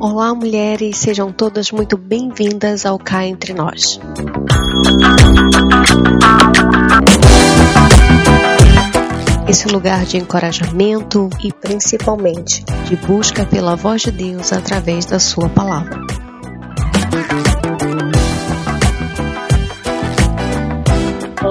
Olá, mulheres, sejam todas muito bem-vindas ao Cá Entre Nós. Esse lugar de encorajamento e principalmente de busca pela voz de Deus através da Sua palavra.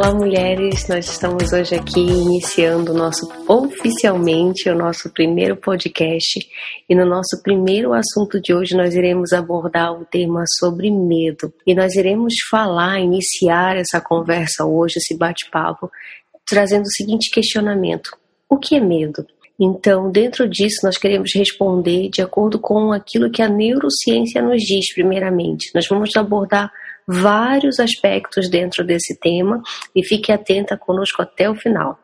Olá, mulheres! Nós estamos hoje aqui iniciando nosso oficialmente o nosso primeiro podcast e no nosso primeiro assunto de hoje nós iremos abordar o tema sobre medo e nós iremos falar, iniciar essa conversa hoje, esse bate-papo, trazendo o seguinte questionamento: o que é medo? Então, dentro disso, nós queremos responder de acordo com aquilo que a neurociência nos diz, primeiramente. Nós vamos abordar vários aspectos dentro desse tema e fique atenta conosco até o final.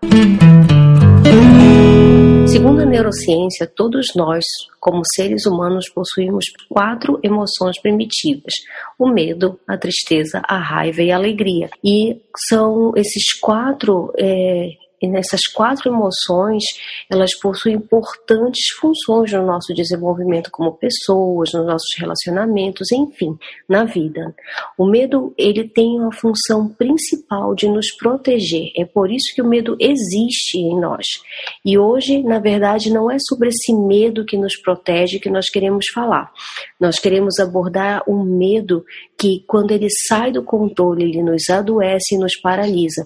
Segundo a neurociência, todos nós, como seres humanos, possuímos quatro emoções primitivas: o medo, a tristeza, a raiva e a alegria. E são esses quatro é, e nessas quatro emoções, elas possuem importantes funções no nosso desenvolvimento como pessoas, nos nossos relacionamentos, enfim, na vida. O medo, ele tem uma função principal de nos proteger. É por isso que o medo existe em nós. E hoje, na verdade, não é sobre esse medo que nos protege que nós queremos falar. Nós queremos abordar um medo que, quando ele sai do controle, ele nos adoece e nos paralisa.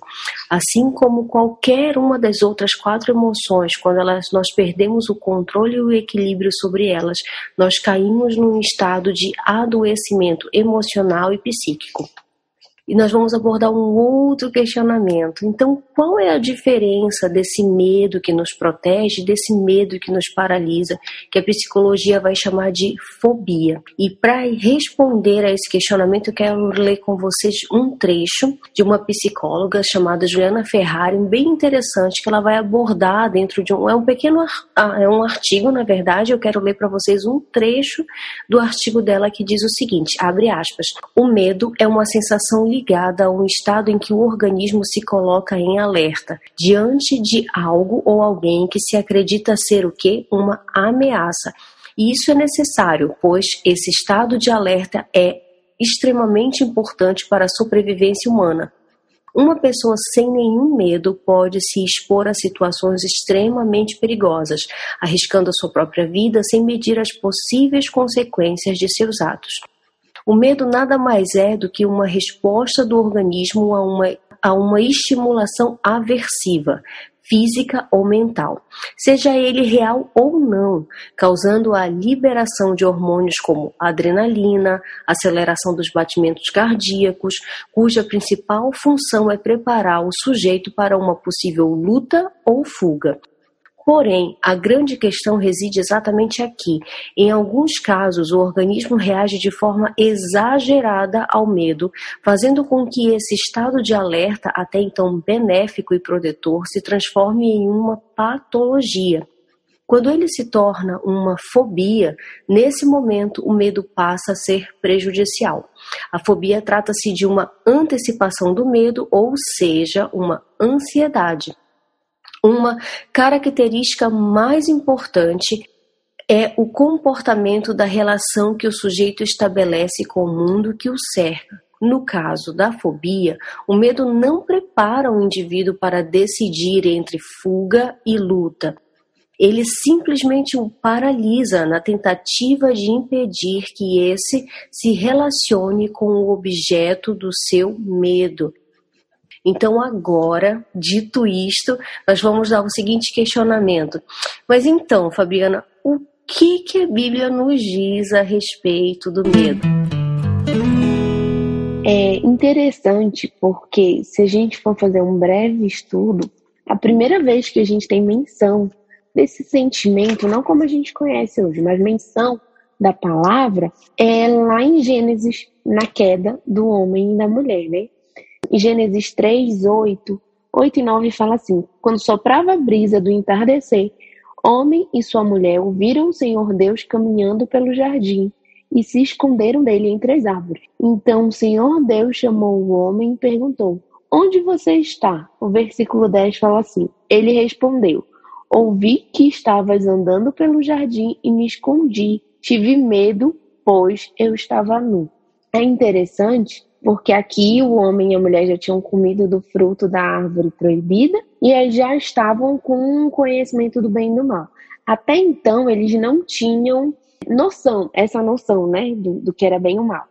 Assim como qualquer qualquer uma das outras quatro emoções, quando elas, nós perdemos o controle e o equilíbrio sobre elas, nós caímos num estado de adoecimento emocional e psíquico e nós vamos abordar um outro questionamento. Então, qual é a diferença desse medo que nos protege, desse medo que nos paralisa, que a psicologia vai chamar de fobia? E para responder a esse questionamento, eu quero ler com vocês um trecho de uma psicóloga chamada Juliana Ferrari, bem interessante, que ela vai abordar dentro de um. É um pequeno ah, é um artigo, na verdade, eu quero ler para vocês um trecho do artigo dela que diz o seguinte: abre aspas. O medo é uma sensação ligada a um estado em que o organismo se coloca em alerta diante de algo ou alguém que se acredita ser o que? Uma ameaça. E isso é necessário, pois esse estado de alerta é extremamente importante para a sobrevivência humana. Uma pessoa sem nenhum medo pode se expor a situações extremamente perigosas, arriscando a sua própria vida sem medir as possíveis consequências de seus atos. O medo nada mais é do que uma resposta do organismo a uma, a uma estimulação aversiva, física ou mental, seja ele real ou não, causando a liberação de hormônios como adrenalina, aceleração dos batimentos cardíacos, cuja principal função é preparar o sujeito para uma possível luta ou fuga. Porém, a grande questão reside exatamente aqui. Em alguns casos, o organismo reage de forma exagerada ao medo, fazendo com que esse estado de alerta, até então benéfico e protetor, se transforme em uma patologia. Quando ele se torna uma fobia, nesse momento o medo passa a ser prejudicial. A fobia trata-se de uma antecipação do medo, ou seja, uma ansiedade. Uma característica mais importante é o comportamento da relação que o sujeito estabelece com o mundo que o cerca. No caso da fobia, o medo não prepara o indivíduo para decidir entre fuga e luta. Ele simplesmente o paralisa na tentativa de impedir que esse se relacione com o objeto do seu medo. Então, agora, dito isto, nós vamos dar o seguinte questionamento. Mas então, Fabiana, o que, que a Bíblia nos diz a respeito do medo? É interessante porque, se a gente for fazer um breve estudo, a primeira vez que a gente tem menção desse sentimento, não como a gente conhece hoje, mas menção da palavra, é lá em Gênesis, na queda do homem e da mulher, né? Em Gênesis 3, 8, 8 e 9 fala assim: Quando soprava a brisa do entardecer, homem e sua mulher ouviram o Senhor Deus caminhando pelo jardim e se esconderam dele entre as árvores. Então o Senhor Deus chamou o homem e perguntou: Onde você está? O versículo 10 fala assim: Ele respondeu: Ouvi que estavas andando pelo jardim e me escondi. Tive medo, pois eu estava nu. É interessante porque aqui o homem e a mulher já tinham comido do fruto da árvore proibida e já estavam com conhecimento do bem e do mal. Até então eles não tinham noção, essa noção, né, do, do que era bem ou mal.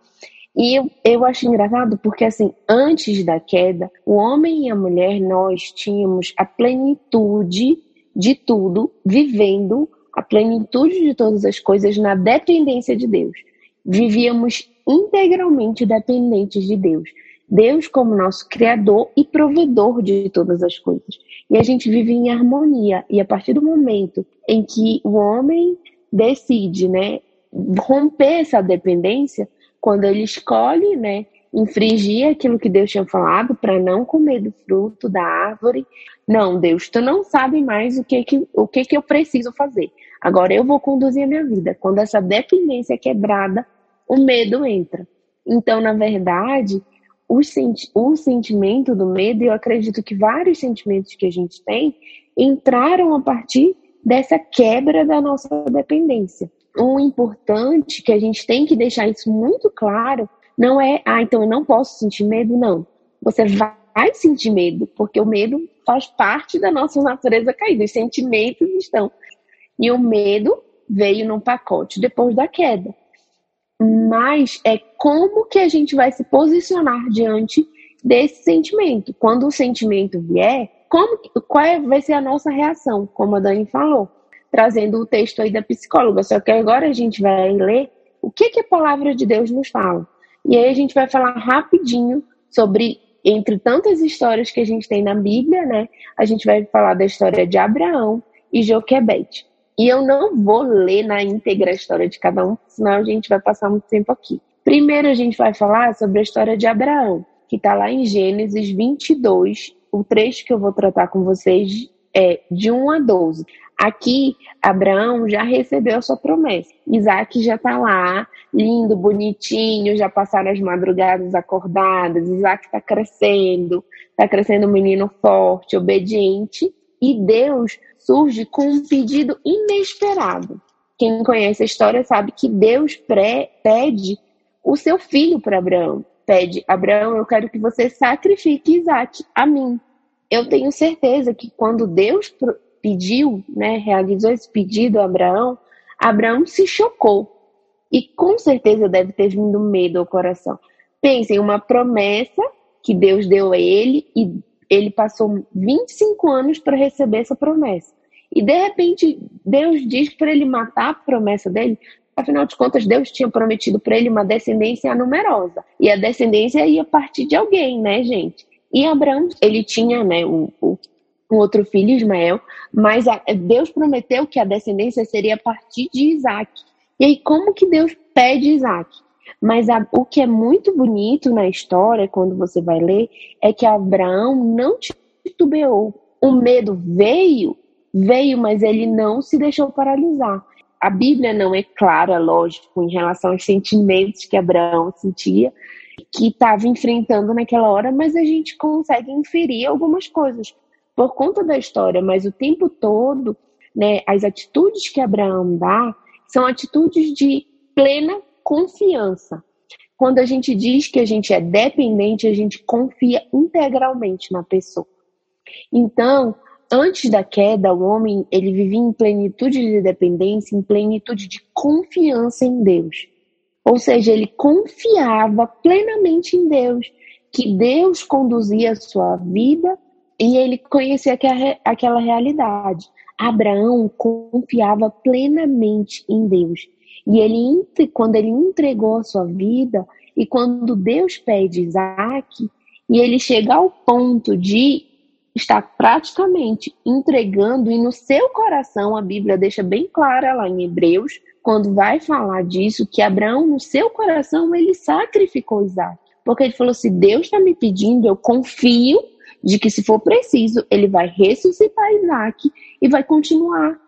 E eu, eu acho engraçado porque, assim, antes da queda, o homem e a mulher, nós tínhamos a plenitude de tudo, vivendo a plenitude de todas as coisas na dependência de Deus. Vivíamos integralmente dependentes de Deus. Deus como nosso criador e provedor de todas as coisas. E a gente vive em harmonia. E a partir do momento em que o homem decide, né, romper essa dependência, quando ele escolhe, né, infringir aquilo que Deus tinha falado para não comer do fruto da árvore. Não, Deus, tu não sabe mais o que que, o que que eu preciso fazer. Agora eu vou conduzir a minha vida. Quando essa dependência é quebrada, o medo entra. Então, na verdade, o, senti o sentimento do medo, eu acredito que vários sentimentos que a gente tem entraram a partir dessa quebra da nossa dependência. O importante que a gente tem que deixar isso muito claro não é, ah, então eu não posso sentir medo, não. Você vai sentir medo, porque o medo faz parte da nossa natureza caída, os sentimentos estão. E o medo veio num pacote depois da queda. Mas é como que a gente vai se posicionar diante desse sentimento. Quando o sentimento vier, como, qual é, vai ser a nossa reação, como a Dani falou, trazendo o texto aí da psicóloga. Só que agora a gente vai ler o que, que a palavra de Deus nos fala. E aí a gente vai falar rapidinho sobre, entre tantas histórias que a gente tem na Bíblia, né? A gente vai falar da história de Abraão e Joquebede. E eu não vou ler na íntegra a história de cada um, senão a gente vai passar muito tempo aqui. Primeiro a gente vai falar sobre a história de Abraão, que está lá em Gênesis 22, o trecho que eu vou tratar com vocês é de 1 a 12. Aqui, Abraão já recebeu a sua promessa. Isaac já está lá, lindo, bonitinho, já passaram as madrugadas acordadas. Isaac está crescendo, está crescendo um menino forte, obediente. E Deus surge com um pedido inesperado. Quem conhece a história sabe que Deus pré pede o seu filho para Abraão pede: Abraão, eu quero que você sacrifique Isaac a mim. Eu tenho certeza que quando Deus pediu, né, realizou esse pedido a Abraão, Abraão se chocou. E com certeza deve ter vindo medo ao coração. Pensem, uma promessa que Deus deu a ele e ele passou 25 anos para receber essa promessa. E de repente Deus diz para ele matar a promessa dele. Afinal de contas, Deus tinha prometido para ele uma descendência numerosa. E a descendência ia partir de alguém, né, gente? E Abraão, ele tinha, né, o, o um outro filho, Ismael, mas a, Deus prometeu que a descendência seria a partir de Isaac. E aí, como que Deus pede Isaac? Mas a, o que é muito bonito na história, quando você vai ler, é que Abraão não titubeou. O medo veio, veio, mas ele não se deixou paralisar a Bíblia não é clara, lógico, em relação aos sentimentos que Abraão sentia, que estava enfrentando naquela hora, mas a gente consegue inferir algumas coisas por conta da história, mas o tempo todo, né, as atitudes que Abraão dá são atitudes de plena confiança. Quando a gente diz que a gente é dependente, a gente confia integralmente na pessoa. Então, Antes da queda, o homem ele vivia em plenitude de dependência, em plenitude de confiança em Deus. Ou seja, ele confiava plenamente em Deus, que Deus conduzia a sua vida e ele conhecia aquela realidade. Abraão confiava plenamente em Deus. E ele, quando ele entregou a sua vida, e quando Deus pede Isaac, e ele chega ao ponto de está praticamente entregando, e no seu coração, a Bíblia deixa bem clara lá em Hebreus, quando vai falar disso, que Abraão, no seu coração, ele sacrificou Isaac. Porque ele falou: se Deus está me pedindo, eu confio de que, se for preciso, ele vai ressuscitar Isaac e vai continuar.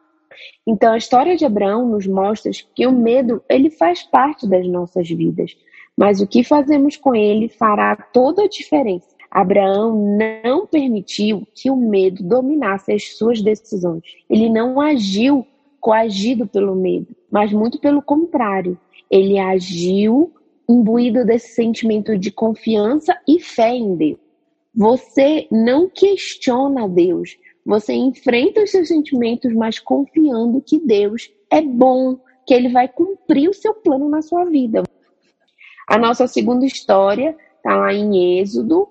Então, a história de Abraão nos mostra que o medo ele faz parte das nossas vidas, mas o que fazemos com ele fará toda a diferença. Abraão não permitiu que o medo dominasse as suas decisões. Ele não agiu coagido pelo medo, mas muito pelo contrário. Ele agiu imbuído desse sentimento de confiança e fé em Deus. Você não questiona Deus, você enfrenta os seus sentimentos, mas confiando que Deus é bom, que ele vai cumprir o seu plano na sua vida. A nossa segunda história está lá em Êxodo,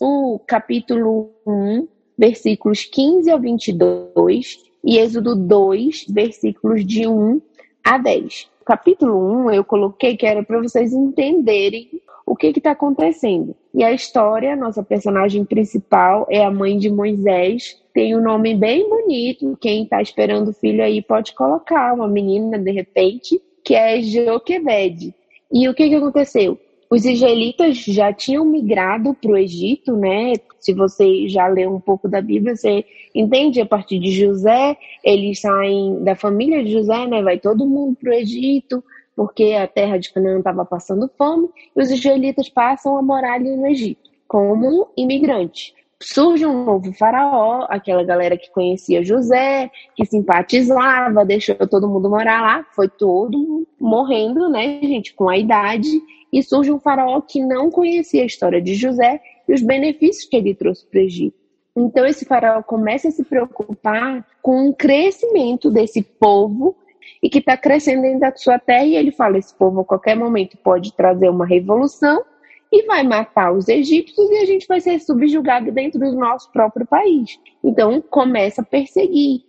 o capítulo 1, versículos 15 a 22, e Êxodo 2, versículos de 1 a 10. capítulo 1 eu coloquei que era para vocês entenderem o que está acontecendo. E a história, nossa personagem principal é a mãe de Moisés, tem um nome bem bonito. Quem está esperando o filho aí pode colocar, uma menina de repente, que é Joquebede. E o que, que aconteceu? Os israelitas já tinham migrado para o Egito, né? Se você já leu um pouco da Bíblia, você entende a partir de José, eles saem da família de José, né? Vai todo mundo para o Egito, porque a terra de Canaã estava passando fome, e os israelitas passam a morar ali no Egito, como imigrantes surge um novo faraó, aquela galera que conhecia José, que simpatizava, deixou todo mundo morar lá, foi todo morrendo, né, gente, com a idade, e surge um faraó que não conhecia a história de José e os benefícios que ele trouxe para o Egito. Então esse faraó começa a se preocupar com o crescimento desse povo e que está crescendo dentro da sua terra, e ele fala: esse povo a qualquer momento pode trazer uma revolução e vai matar os egípcios e a gente vai ser subjugado dentro do nosso próprio país. Então começa a perseguir.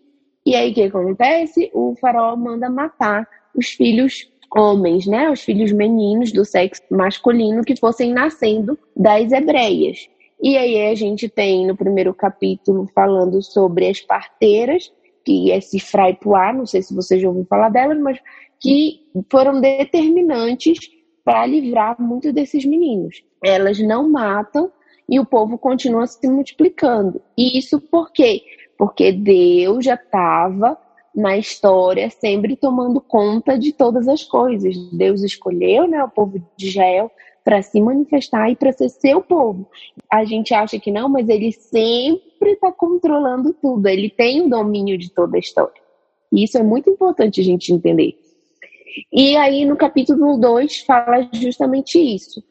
E aí o que acontece? O faraó manda matar os filhos homens, né? Os filhos meninos do sexo masculino que fossem nascendo das hebreias. E aí a gente tem no primeiro capítulo falando sobre as parteiras, que é Cifraipuá, não sei se vocês já ouviram falar delas, mas que foram determinantes para livrar muitos desses meninos. Elas não matam e o povo continua se multiplicando. E isso por quê? Porque Deus já estava na história sempre tomando conta de todas as coisas. Deus escolheu né, o povo de Israel para se manifestar e para ser seu povo. A gente acha que não, mas ele sempre está controlando tudo. Ele tem o domínio de toda a história. E isso é muito importante a gente entender. E aí no capítulo 2 fala justamente isso.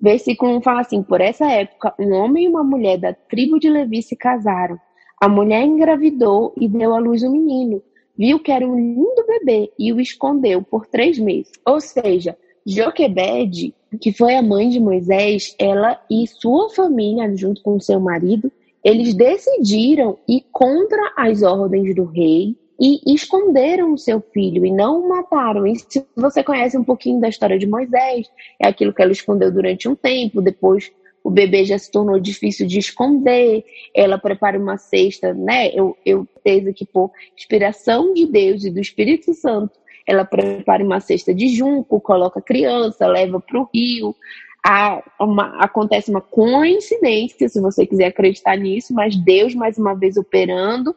Versículo 1 fala assim: Por essa época, um homem e uma mulher da tribo de Levi se casaram. A mulher engravidou e deu à luz um menino. Viu que era um lindo bebê e o escondeu por três meses. Ou seja, Joquebede, que foi a mãe de Moisés, ela e sua família, junto com seu marido, eles decidiram ir contra as ordens do rei e esconderam o seu filho e não o mataram. E se você conhece um pouquinho da história de Moisés, é aquilo que ela escondeu durante um tempo, depois o bebê já se tornou difícil de esconder, ela prepara uma cesta, né? Eu, eu teve que por inspiração de Deus e do Espírito Santo, ela prepara uma cesta de junco, coloca a criança, leva para o rio. Uma, acontece uma coincidência, se você quiser acreditar nisso, mas Deus mais uma vez operando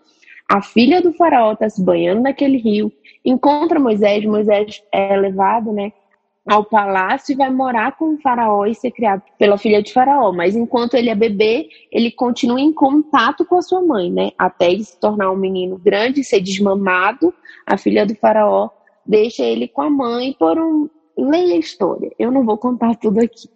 a filha do faraó está se banhando naquele rio, encontra Moisés, Moisés é levado, né, ao palácio e vai morar com o faraó e ser criado pela filha de faraó. Mas enquanto ele é bebê, ele continua em contato com a sua mãe, né, até ele se tornar um menino grande, ser desmamado. A filha do faraó deixa ele com a mãe por um leia a história. Eu não vou contar tudo aqui.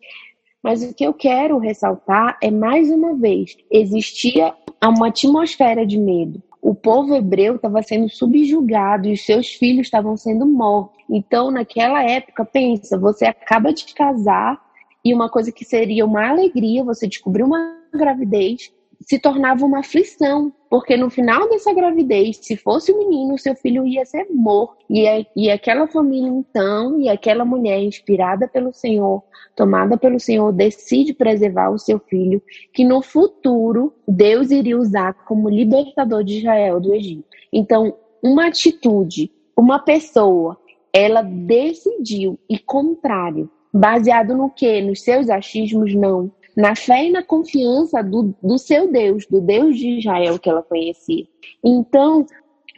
Mas o que eu quero ressaltar é mais uma vez, existia uma atmosfera de medo o povo hebreu estava sendo subjugado e os seus filhos estavam sendo mortos. Então, naquela época, pensa, você acaba de casar e uma coisa que seria uma alegria, você descobriu uma gravidez, se tornava uma aflição, porque no final dessa gravidez, se fosse o menino, seu filho ia ser morto. E, e aquela família, então, e aquela mulher inspirada pelo Senhor, tomada pelo Senhor, decide preservar o seu filho, que no futuro Deus iria usar como libertador de Israel do Egito. Então, uma atitude, uma pessoa, ela decidiu e contrário, baseado no que? Nos seus achismos? Não na fé e na confiança do, do seu Deus, do Deus de Israel que ela conhecia. Então,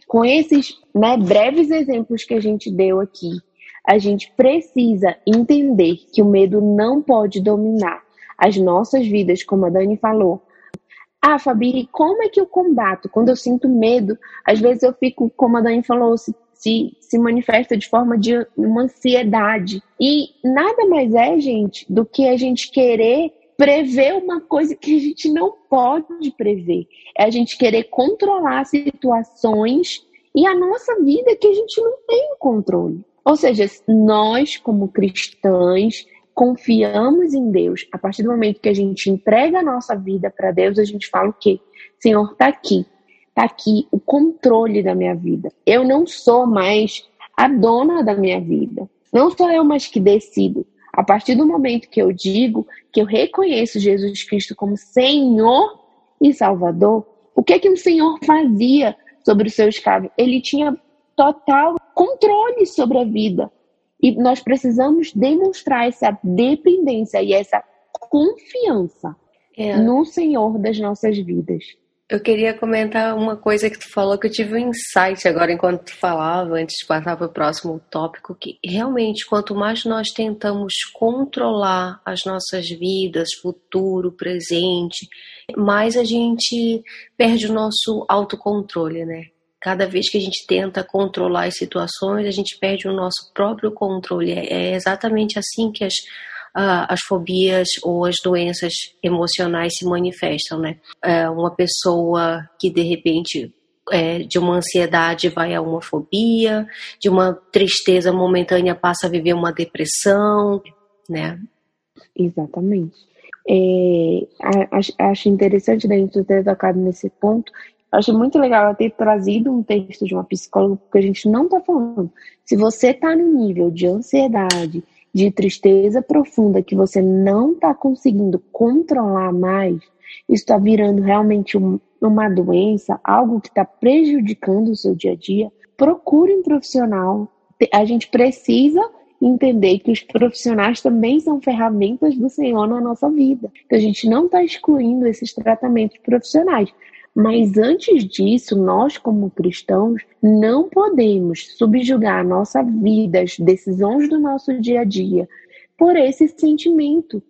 com esses né, breves exemplos que a gente deu aqui, a gente precisa entender que o medo não pode dominar as nossas vidas, como a Dani falou. Ah, Fabi, como é que eu combato? Quando eu sinto medo, às vezes eu fico, como a Dani falou, se, se, se manifesta de forma de uma ansiedade. E nada mais é, gente, do que a gente querer prever uma coisa que a gente não pode prever. É a gente querer controlar situações e a nossa vida que a gente não tem o controle. Ou seja, nós, como cristãs, confiamos em Deus. A partir do momento que a gente entrega a nossa vida para Deus, a gente fala o quê? Senhor, está aqui. Está aqui o controle da minha vida. Eu não sou mais a dona da minha vida. Não sou eu mais que decido. A partir do momento que eu digo que eu reconheço Jesus Cristo como Senhor e Salvador, o que é que o Senhor fazia sobre o seu escravo? Ele tinha total controle sobre a vida. E nós precisamos demonstrar essa dependência e essa confiança é. no Senhor das nossas vidas. Eu queria comentar uma coisa que tu falou que eu tive um insight agora enquanto tu falava, antes de passar para o próximo tópico, que realmente quanto mais nós tentamos controlar as nossas vidas, futuro, presente, mais a gente perde o nosso autocontrole, né? Cada vez que a gente tenta controlar as situações, a gente perde o nosso próprio controle. É exatamente assim que as uh, as fobias ou as doenças emocionais se manifestam, né? Uh, uma pessoa que de repente é, de uma ansiedade vai a uma fobia, de uma tristeza momentânea passa a viver uma depressão, né? Exatamente. É, acho, interessante da gente ter tocado nesse ponto. Acho muito legal ter trazido um texto de uma psicóloga, porque a gente não está falando. Se você está no nível de ansiedade, de tristeza profunda que você não está conseguindo controlar mais, está virando realmente um, uma doença, algo que está prejudicando o seu dia a dia, procure um profissional. A gente precisa entender que os profissionais também são ferramentas do Senhor na nossa vida. Então, a gente não está excluindo esses tratamentos profissionais. Mas antes disso, nós, como cristãos, não podemos subjugar a nossa vida, as decisões do nosso dia a dia, por esse sentimento.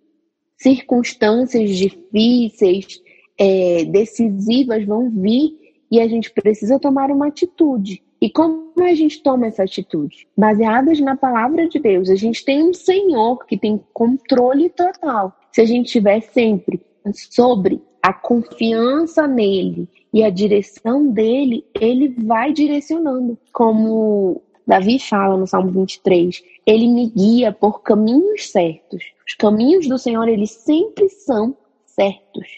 Circunstâncias difíceis, é, decisivas vão vir e a gente precisa tomar uma atitude. E como a gente toma essa atitude? Baseadas na palavra de Deus. A gente tem um Senhor que tem controle total. Se a gente estiver sempre sobre a confiança nele e a direção dele, ele vai direcionando. Como Davi fala no Salmo 23, ele me guia por caminhos certos. Os caminhos do Senhor, eles sempre são certos.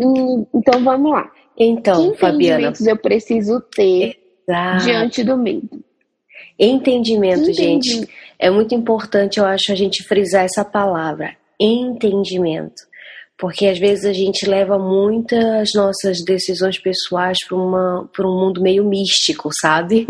Hum, então vamos lá. Então, que Fabiana, eu preciso ter Exato. diante do medo? Entendimento, gente. É muito importante, eu acho, a gente frisar essa palavra, entendimento porque às vezes a gente leva muitas nossas decisões pessoais para um mundo meio místico, sabe?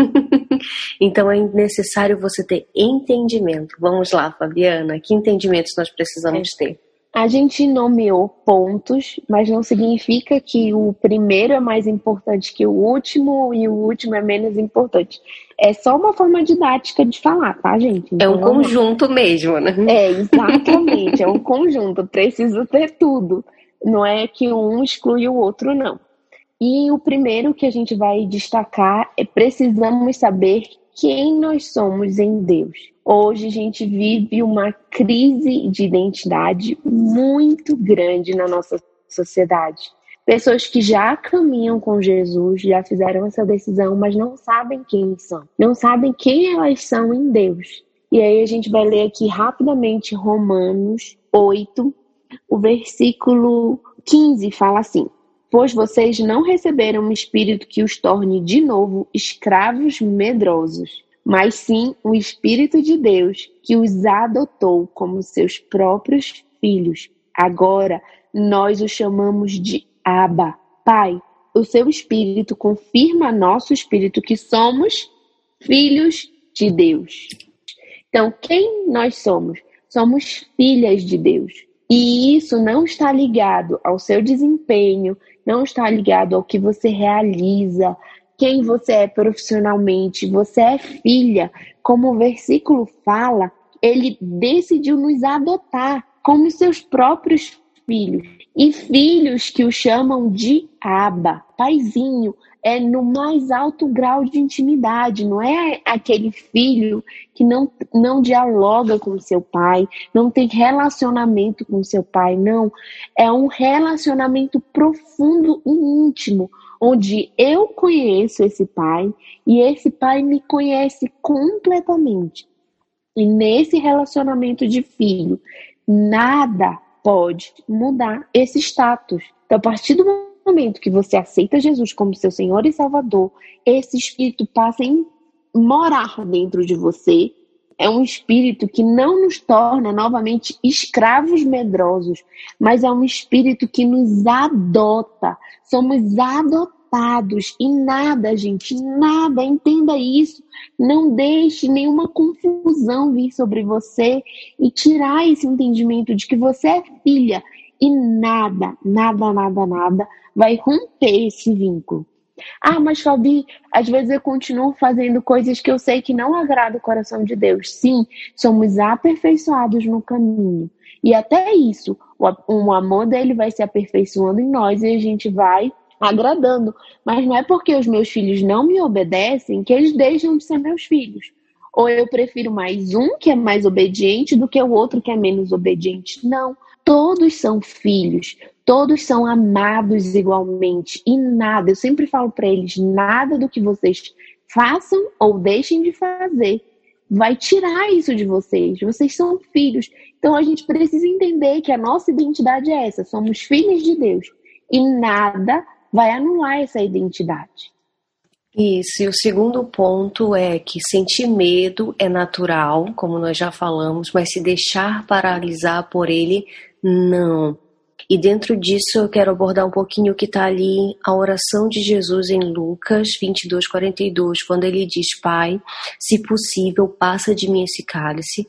então é necessário você ter entendimento. Vamos lá, Fabiana, que entendimentos nós precisamos é. ter? A gente nomeou pontos, mas não significa que o primeiro é mais importante que o último e o último é menos importante. É só uma forma didática de falar, tá, gente? Então, é um conjunto mesmo, né? É, exatamente, é um conjunto. Preciso ter tudo. Não é que um exclui o outro, não. E o primeiro que a gente vai destacar é precisamos saber quem nós somos em Deus. Hoje a gente vive uma crise de identidade muito grande na nossa sociedade. Pessoas que já caminham com Jesus, já fizeram essa decisão, mas não sabem quem são, não sabem quem elas são em Deus. E aí a gente vai ler aqui rapidamente Romanos 8, o versículo 15 fala assim: Pois vocês não receberam um espírito que os torne de novo escravos medrosos, mas sim o Espírito de Deus que os adotou como seus próprios filhos. Agora nós o chamamos de Abba, Pai. O seu Espírito confirma nosso Espírito que somos filhos de Deus. Então, quem nós somos? Somos filhas de Deus. E isso não está ligado ao seu desempenho, não está ligado ao que você realiza, quem você é profissionalmente. Você é filha. Como o versículo fala, ele decidiu nos adotar como seus próprios filhos. E filhos que o chamam de Aba, paizinho, é no mais alto grau de intimidade, não é aquele filho que não, não dialoga com seu pai, não tem relacionamento com seu pai, não. É um relacionamento profundo e íntimo, onde eu conheço esse pai e esse pai me conhece completamente. E nesse relacionamento de filho, nada pode mudar esse status. Então, a partir do momento que você aceita Jesus como seu Senhor e Salvador, esse espírito passa a morar dentro de você. É um espírito que não nos torna novamente escravos medrosos, mas é um espírito que nos adota. Somos adotados e nada, gente, nada, entenda isso. Não deixe nenhuma confusão vir sobre você e tirar esse entendimento de que você é filha e nada, nada, nada, nada vai romper esse vínculo. Ah, mas Fabi, às vezes eu continuo fazendo coisas que eu sei que não agradam o coração de Deus. Sim, somos aperfeiçoados no caminho. E até isso, o amor dele vai se aperfeiçoando em nós e a gente vai agradando. Mas não é porque os meus filhos não me obedecem que eles deixam de ser meus filhos. Ou eu prefiro mais um que é mais obediente do que o outro que é menos obediente. Não. Todos são filhos, todos são amados igualmente e nada, eu sempre falo para eles, nada do que vocês façam ou deixem de fazer vai tirar isso de vocês. Vocês são filhos. Então a gente precisa entender que a nossa identidade é essa, somos filhos de Deus e nada vai anular essa identidade. Isso, e o segundo ponto é que sentir medo é natural, como nós já falamos, mas se deixar paralisar por ele não. E dentro disso eu quero abordar um pouquinho o que está ali, a oração de Jesus em Lucas 22, 42, quando ele diz: Pai, se possível, passa de mim esse cálice,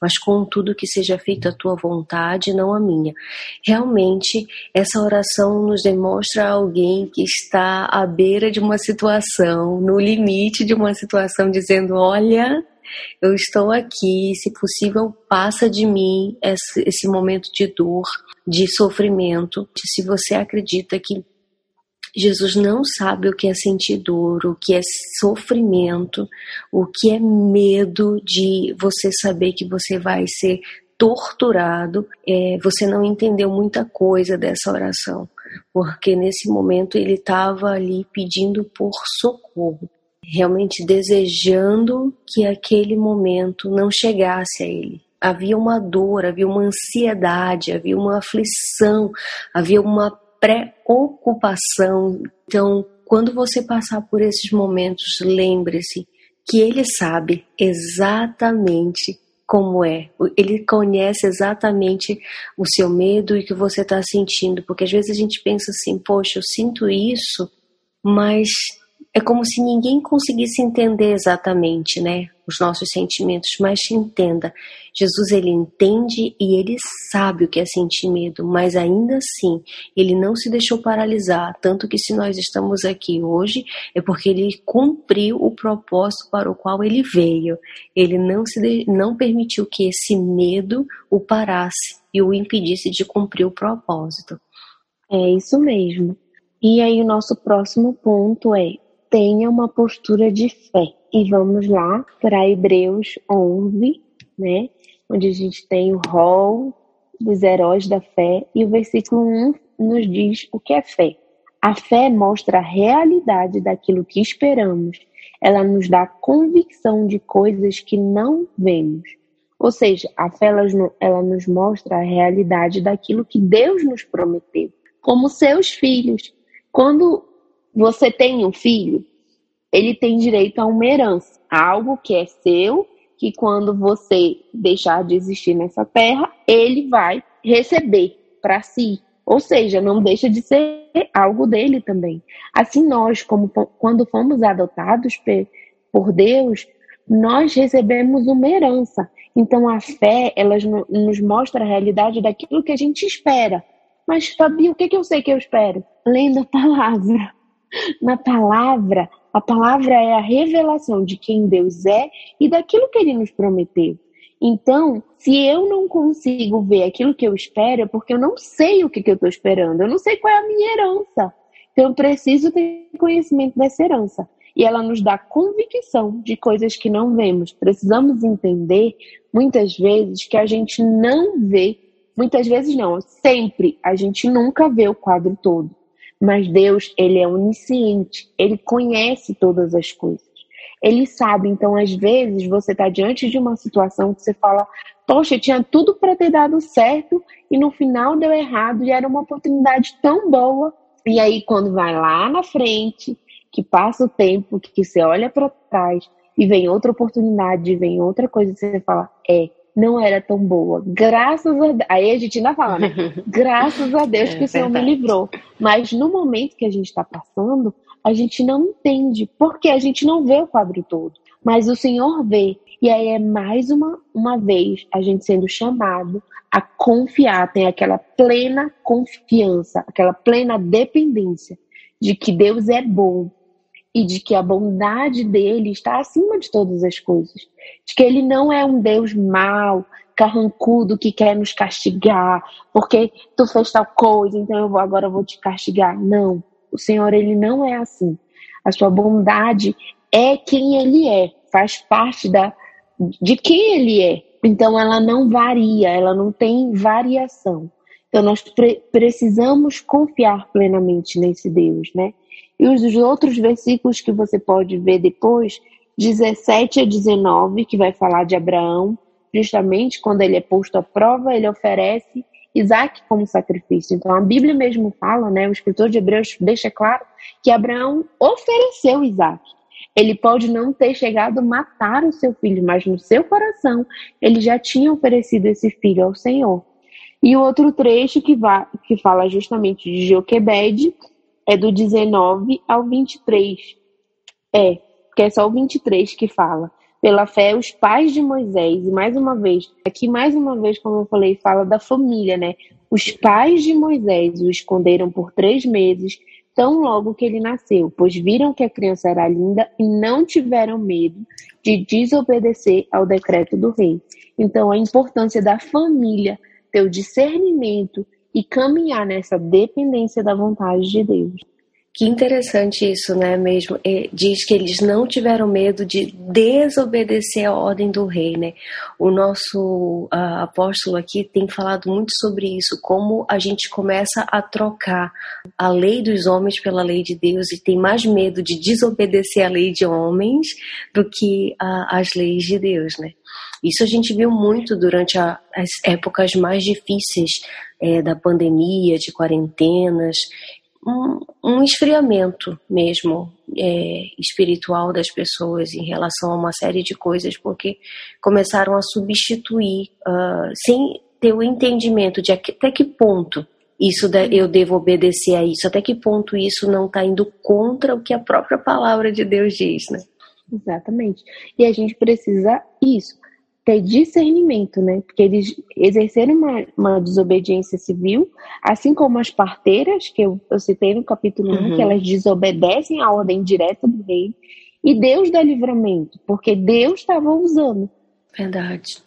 mas contudo que seja feita a tua vontade, não a minha. Realmente, essa oração nos demonstra alguém que está à beira de uma situação, no limite de uma situação, dizendo: Olha, eu estou aqui, se possível, passa de mim esse, esse momento de dor, de sofrimento. Se você acredita que Jesus não sabe o que é sentir dor, o que é sofrimento, o que é medo de você saber que você vai ser torturado, é, você não entendeu muita coisa dessa oração, porque nesse momento ele estava ali pedindo por socorro realmente desejando que aquele momento não chegasse a ele. Havia uma dor, havia uma ansiedade, havia uma aflição, havia uma preocupação. Então, quando você passar por esses momentos, lembre-se que ele sabe exatamente como é. Ele conhece exatamente o seu medo e o que você está sentindo, porque às vezes a gente pensa assim: poxa, eu sinto isso, mas é como se ninguém conseguisse entender exatamente, né, os nossos sentimentos, mas entenda, Jesus ele entende e ele sabe o que é sentir medo, mas ainda assim, ele não se deixou paralisar, tanto que se nós estamos aqui hoje é porque ele cumpriu o propósito para o qual ele veio. Ele não se não permitiu que esse medo o parasse e o impedisse de cumprir o propósito. É isso mesmo. E aí o nosso próximo ponto é tenha uma postura de fé. E vamos lá para Hebreus 11, né? Onde a gente tem o rol dos heróis da fé e o versículo 1 nos diz o que é fé. A fé mostra a realidade daquilo que esperamos. Ela nos dá convicção de coisas que não vemos. Ou seja, a fé ela, ela nos mostra a realidade daquilo que Deus nos prometeu, como seus filhos. Quando você tem um filho, ele tem direito a uma herança, algo que é seu, que quando você deixar de existir nessa terra, ele vai receber para si. Ou seja, não deixa de ser algo dele também. Assim, nós, como quando fomos adotados por Deus, nós recebemos uma herança. Então, a fé, ela nos mostra a realidade daquilo que a gente espera. Mas, Fabi, o que, que eu sei que eu espero? Lendo a palavra. Na palavra, a palavra é a revelação de quem Deus é e daquilo que ele nos prometeu. Então, se eu não consigo ver aquilo que eu espero, é porque eu não sei o que, que eu estou esperando, eu não sei qual é a minha herança. Então, eu preciso ter conhecimento dessa herança. E ela nos dá convicção de coisas que não vemos. Precisamos entender, muitas vezes, que a gente não vê, muitas vezes não, sempre, a gente nunca vê o quadro todo. Mas Deus, ele é onisciente, ele conhece todas as coisas. Ele sabe, então às vezes você está diante de uma situação que você fala, poxa, tinha tudo para ter dado certo e no final deu errado e era uma oportunidade tão boa. E aí quando vai lá na frente, que passa o tempo, que você olha para trás e vem outra oportunidade, vem outra coisa, você fala, é, não era tão boa. Graças a Deus. Aí a gente ainda fala, né? Graças a Deus é, que o Senhor verdade. me livrou. Mas no momento que a gente está passando, a gente não entende, porque a gente não vê o quadro todo. Mas o Senhor vê. E aí é mais uma, uma vez a gente sendo chamado a confiar, tem aquela plena confiança, aquela plena dependência de que Deus é bom e de que a bondade dele está acima de todas as coisas. De que ele não é um Deus mau, carrancudo que quer nos castigar, porque tu fez tal coisa, então eu vou, agora eu vou te castigar. Não. O Senhor, ele não é assim. A sua bondade é quem ele é, faz parte da de quem ele é. Então ela não varia, ela não tem variação. Então nós pre precisamos confiar plenamente nesse Deus, né? E os outros versículos que você pode ver depois, 17 a 19, que vai falar de Abraão, justamente quando ele é posto à prova, ele oferece Isaac como sacrifício. Então a Bíblia mesmo fala, né, o escritor de Hebreus deixa claro que Abraão ofereceu Isaac. Ele pode não ter chegado a matar o seu filho, mas no seu coração ele já tinha oferecido esse filho ao Senhor. E o outro trecho que, vai, que fala justamente de Joquebed, é do 19 ao 23. É, porque é só o 23 que fala. Pela fé, os pais de Moisés, e mais uma vez, aqui mais uma vez, como eu falei, fala da família, né? Os pais de Moisés o esconderam por três meses, tão logo que ele nasceu, pois viram que a criança era linda e não tiveram medo de desobedecer ao decreto do rei. Então, a importância da família ter o discernimento e caminhar nessa dependência da vontade de Deus. Que interessante isso, né? Mesmo diz que eles não tiveram medo de desobedecer a ordem do rei, né? O nosso uh, apóstolo aqui tem falado muito sobre isso, como a gente começa a trocar a lei dos homens pela lei de Deus e tem mais medo de desobedecer a lei de homens do que uh, as leis de Deus, né? Isso a gente viu muito durante a, as épocas mais difíceis é, da pandemia, de quarentenas, um, um esfriamento mesmo é, espiritual das pessoas em relação a uma série de coisas, porque começaram a substituir, uh, sem ter o entendimento de até que ponto isso eu devo obedecer a isso, até que ponto isso não está indo contra o que a própria palavra de Deus diz, né? Exatamente. E a gente precisa isso ter discernimento, né? Porque eles exerceram uma, uma desobediência civil, assim como as parteiras, que eu, eu citei no capítulo uhum. 1, que elas desobedecem à ordem direta do rei, e Deus dá livramento, porque Deus estava usando. Verdade.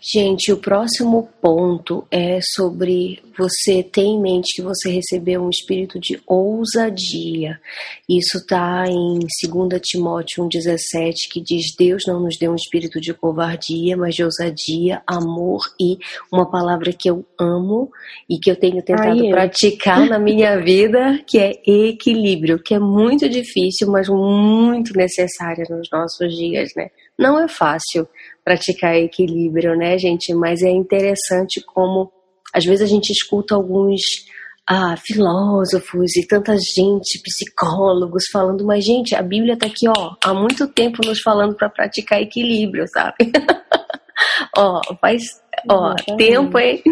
Gente, o próximo ponto é sobre você ter em mente que você recebeu um espírito de ousadia. Isso está em 2 Timóteo 1,17, que diz: Deus não nos deu um espírito de covardia, mas de ousadia, amor e uma palavra que eu amo e que eu tenho tentado Ai, praticar na minha vida, que é equilíbrio, que é muito difícil, mas muito necessária nos nossos dias, né? Não é fácil praticar equilíbrio, né, gente? Mas é interessante como às vezes a gente escuta alguns ah, filósofos e tanta gente, psicólogos falando, mas gente, a Bíblia tá aqui, ó, há muito tempo nos falando para praticar equilíbrio, sabe? ó, faz, ó, tempo, hein?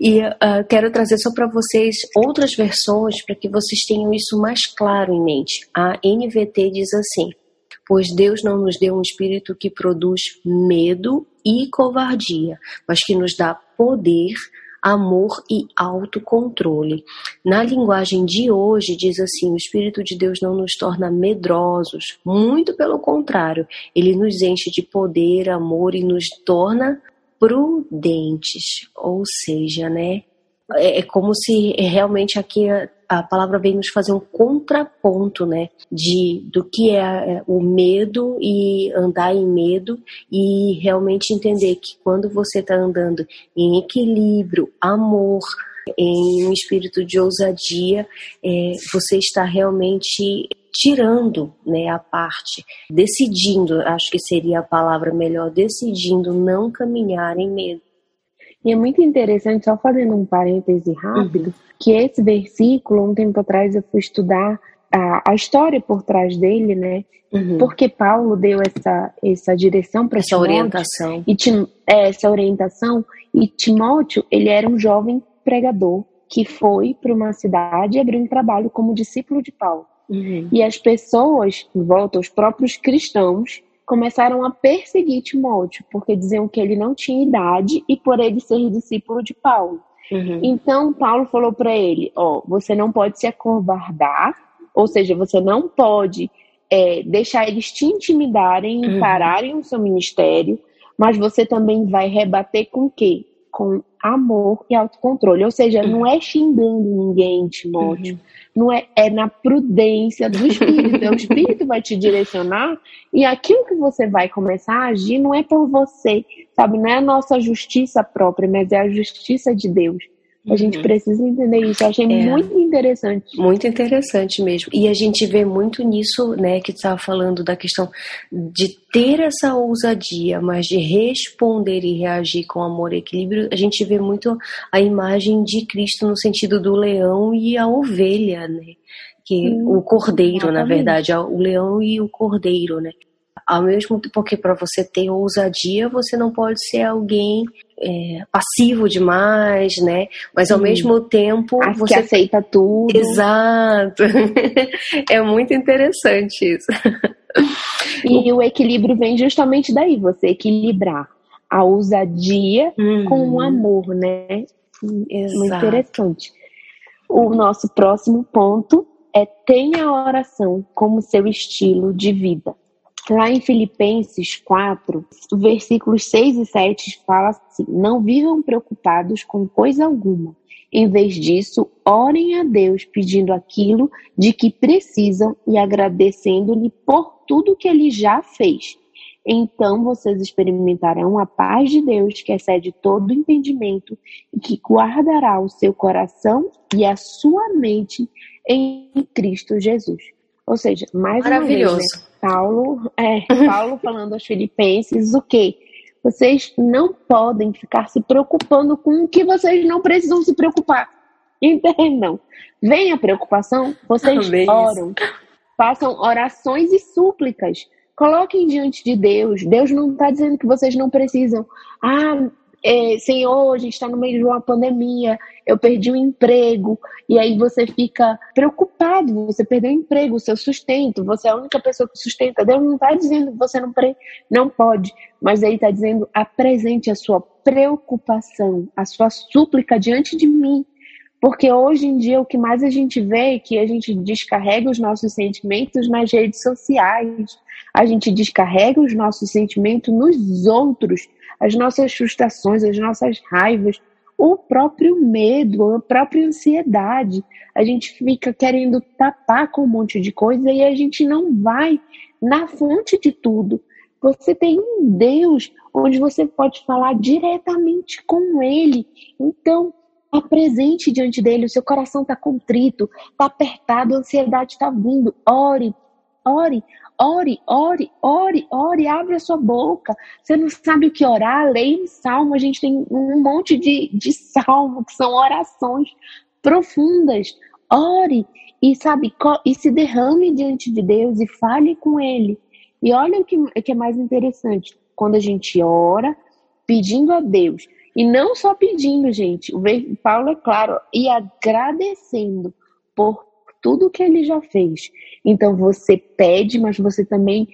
E uh, quero trazer só para vocês outras versões para que vocês tenham isso mais claro em mente. A NVT diz assim: pois Deus não nos deu um espírito que produz medo e covardia, mas que nos dá poder, amor e autocontrole. Na linguagem de hoje, diz assim: o Espírito de Deus não nos torna medrosos, muito pelo contrário, ele nos enche de poder, amor e nos torna prudentes, ou seja, né? É, é como se realmente aqui a, palavra vem nos fazer um contraponto, né, de do que é, é o medo e andar em medo e realmente entender que quando você está andando em equilíbrio, amor, em um espírito de ousadia, é, você está realmente tirando né, a parte, decidindo, acho que seria a palavra melhor, decidindo não caminhar em medo. E é muito interessante, só fazendo um parêntese rápido, uhum. que esse versículo, um tempo atrás eu fui estudar a, a história por trás dele, né? Uhum. Porque Paulo deu essa, essa direção para essa orientação. E Tim, é, essa orientação. E Timóteo, ele era um jovem pregador que foi para uma cidade e abriu um trabalho como discípulo de Paulo. Uhum. E as pessoas, em volta, os próprios cristãos, começaram a perseguir Timóteo, porque diziam que ele não tinha idade e por ele ser discípulo de Paulo. Uhum. Então, Paulo falou para ele: Ó, você não pode se acovardar, ou seja, você não pode é, deixar eles te intimidarem e uhum. pararem o seu ministério, mas você também vai rebater com o quê? Com amor e autocontrole. Ou seja, não é xingando ninguém, Timóteo. Uhum não é, é na prudência do Espírito. Então, o Espírito vai te direcionar e aquilo que você vai começar a agir não é por você, sabe? Não é a nossa justiça própria, mas é a justiça de Deus. A uhum. gente precisa entender isso. Eu achei é, muito interessante. Muito interessante mesmo. E a gente vê muito nisso, né, que estava falando da questão de ter essa ousadia, mas de responder e reagir com amor e equilíbrio. A gente vê muito a imagem de Cristo no sentido do leão e a ovelha, né? Que hum, o cordeiro, exatamente. na verdade, o leão e o cordeiro, né? Ao mesmo tempo que para você ter ousadia, você não pode ser alguém é, passivo demais, né? Mas ao mesmo tempo Acho você aceita tudo. Exato. é muito interessante isso. E o equilíbrio vem justamente daí, você equilibrar a ousadia uhum. com o amor, né? Exato. Muito interessante. O nosso próximo ponto é tenha a oração como seu estilo de vida. Lá em Filipenses 4, versículos 6 e 7 fala assim: Não vivam preocupados com coisa alguma. Em vez disso, orem a Deus pedindo aquilo de que precisam e agradecendo-lhe por tudo que ele já fez. Então vocês experimentarão a paz de Deus que excede todo entendimento e que guardará o seu coração e a sua mente em Cristo Jesus. Ou seja, mais Maravilhoso. uma vez, né? Paulo, é, Paulo falando aos filipenses o quê? Vocês não podem ficar se preocupando com o que vocês não precisam se preocupar. Entendam? Vem a preocupação, vocês Amém. oram, façam orações e súplicas. Coloquem diante de Deus. Deus não está dizendo que vocês não precisam. Ah, é, Senhor, a gente está no meio de uma pandemia, eu perdi o emprego, e aí você fica preocupado, você perdeu o emprego, o seu sustento, você é a única pessoa que sustenta. Deus não está dizendo que você não, não pode, mas Ele está dizendo: apresente a sua preocupação, a sua súplica diante de mim. Porque hoje em dia o que mais a gente vê é que a gente descarrega os nossos sentimentos nas redes sociais, a gente descarrega os nossos sentimentos nos outros as nossas frustrações, as nossas raivas, o próprio medo, a própria ansiedade. A gente fica querendo tapar com um monte de coisa e a gente não vai na fonte de tudo. Você tem um Deus onde você pode falar diretamente com Ele. Então, apresente diante dele. O seu coração está contrito, está apertado, a ansiedade está vindo. Ore, ore, Ore, ore, ore, ore, abre a sua boca. Você não sabe o que orar? Leia um salmo. A gente tem um monte de, de salmo que são orações profundas. Ore e sabe e se derrame diante de Deus e fale com Ele. E olha o que, que é mais interessante. Quando a gente ora, pedindo a Deus, e não só pedindo, gente, o Paulo é claro, e agradecendo por tudo que ele já fez. Então você pede, mas você também